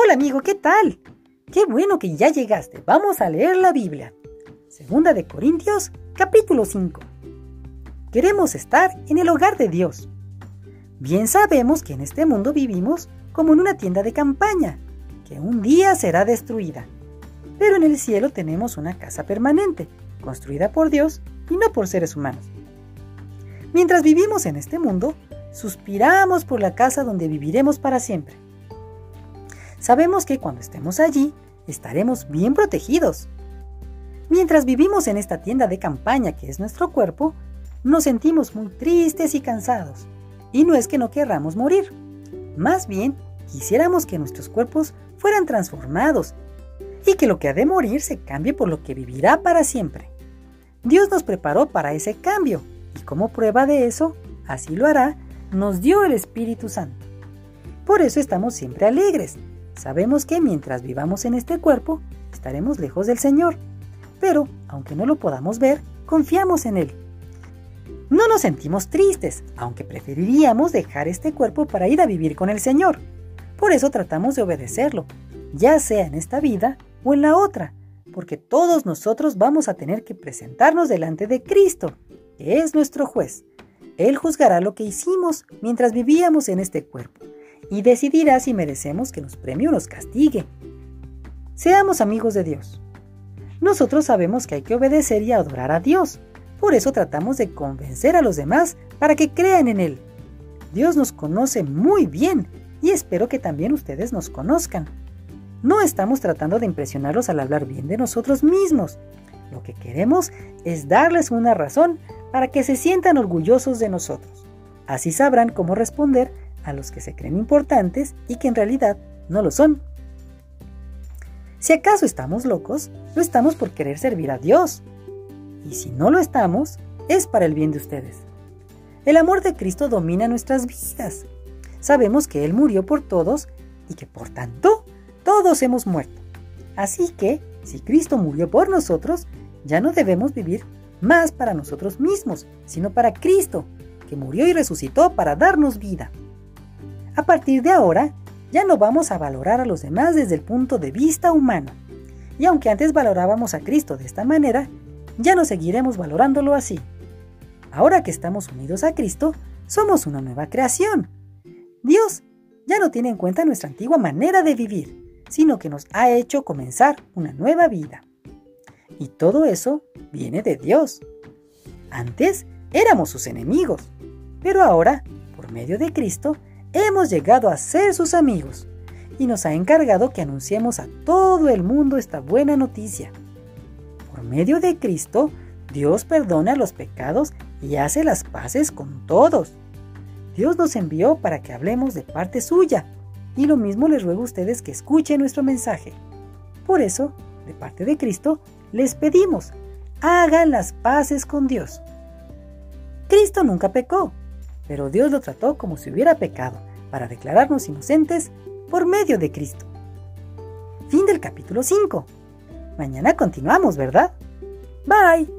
Hola amigo, ¿qué tal? Qué bueno que ya llegaste. Vamos a leer la Biblia. Segunda de Corintios, capítulo 5. Queremos estar en el hogar de Dios. Bien sabemos que en este mundo vivimos como en una tienda de campaña, que un día será destruida. Pero en el cielo tenemos una casa permanente, construida por Dios y no por seres humanos. Mientras vivimos en este mundo, suspiramos por la casa donde viviremos para siempre. Sabemos que cuando estemos allí, estaremos bien protegidos. Mientras vivimos en esta tienda de campaña que es nuestro cuerpo, nos sentimos muy tristes y cansados. Y no es que no querramos morir. Más bien, quisiéramos que nuestros cuerpos fueran transformados y que lo que ha de morir se cambie por lo que vivirá para siempre. Dios nos preparó para ese cambio y como prueba de eso, así lo hará, nos dio el Espíritu Santo. Por eso estamos siempre alegres. Sabemos que mientras vivamos en este cuerpo, estaremos lejos del Señor. Pero, aunque no lo podamos ver, confiamos en Él. No nos sentimos tristes, aunque preferiríamos dejar este cuerpo para ir a vivir con el Señor. Por eso tratamos de obedecerlo, ya sea en esta vida o en la otra, porque todos nosotros vamos a tener que presentarnos delante de Cristo, que es nuestro juez. Él juzgará lo que hicimos mientras vivíamos en este cuerpo y decidirá si merecemos que nos premie o nos castigue. Seamos amigos de Dios. Nosotros sabemos que hay que obedecer y adorar a Dios, por eso tratamos de convencer a los demás para que crean en Él. Dios nos conoce muy bien y espero que también ustedes nos conozcan. No estamos tratando de impresionarlos al hablar bien de nosotros mismos. Lo que queremos es darles una razón para que se sientan orgullosos de nosotros. Así sabrán cómo responder a los que se creen importantes y que en realidad no lo son. Si acaso estamos locos, lo estamos por querer servir a Dios. Y si no lo estamos, es para el bien de ustedes. El amor de Cristo domina nuestras vidas. Sabemos que Él murió por todos y que por tanto todos hemos muerto. Así que, si Cristo murió por nosotros, ya no debemos vivir más para nosotros mismos, sino para Cristo, que murió y resucitó para darnos vida. A partir de ahora, ya no vamos a valorar a los demás desde el punto de vista humano. Y aunque antes valorábamos a Cristo de esta manera, ya no seguiremos valorándolo así. Ahora que estamos unidos a Cristo, somos una nueva creación. Dios ya no tiene en cuenta nuestra antigua manera de vivir, sino que nos ha hecho comenzar una nueva vida. Y todo eso viene de Dios. Antes éramos sus enemigos, pero ahora, por medio de Cristo, hemos llegado a ser sus amigos y nos ha encargado que anunciemos a todo el mundo esta buena noticia. Por medio de Cristo, Dios perdona los pecados y hace las paces con todos. Dios nos envió para que hablemos de parte suya y lo mismo les ruego a ustedes que escuchen nuestro mensaje. Por eso, de parte de Cristo, les pedimos, hagan las paces con Dios. Cristo nunca pecó, pero Dios lo trató como si hubiera pecado, para declararnos inocentes por medio de Cristo. Fin del capítulo 5. Mañana continuamos, ¿verdad? Bye.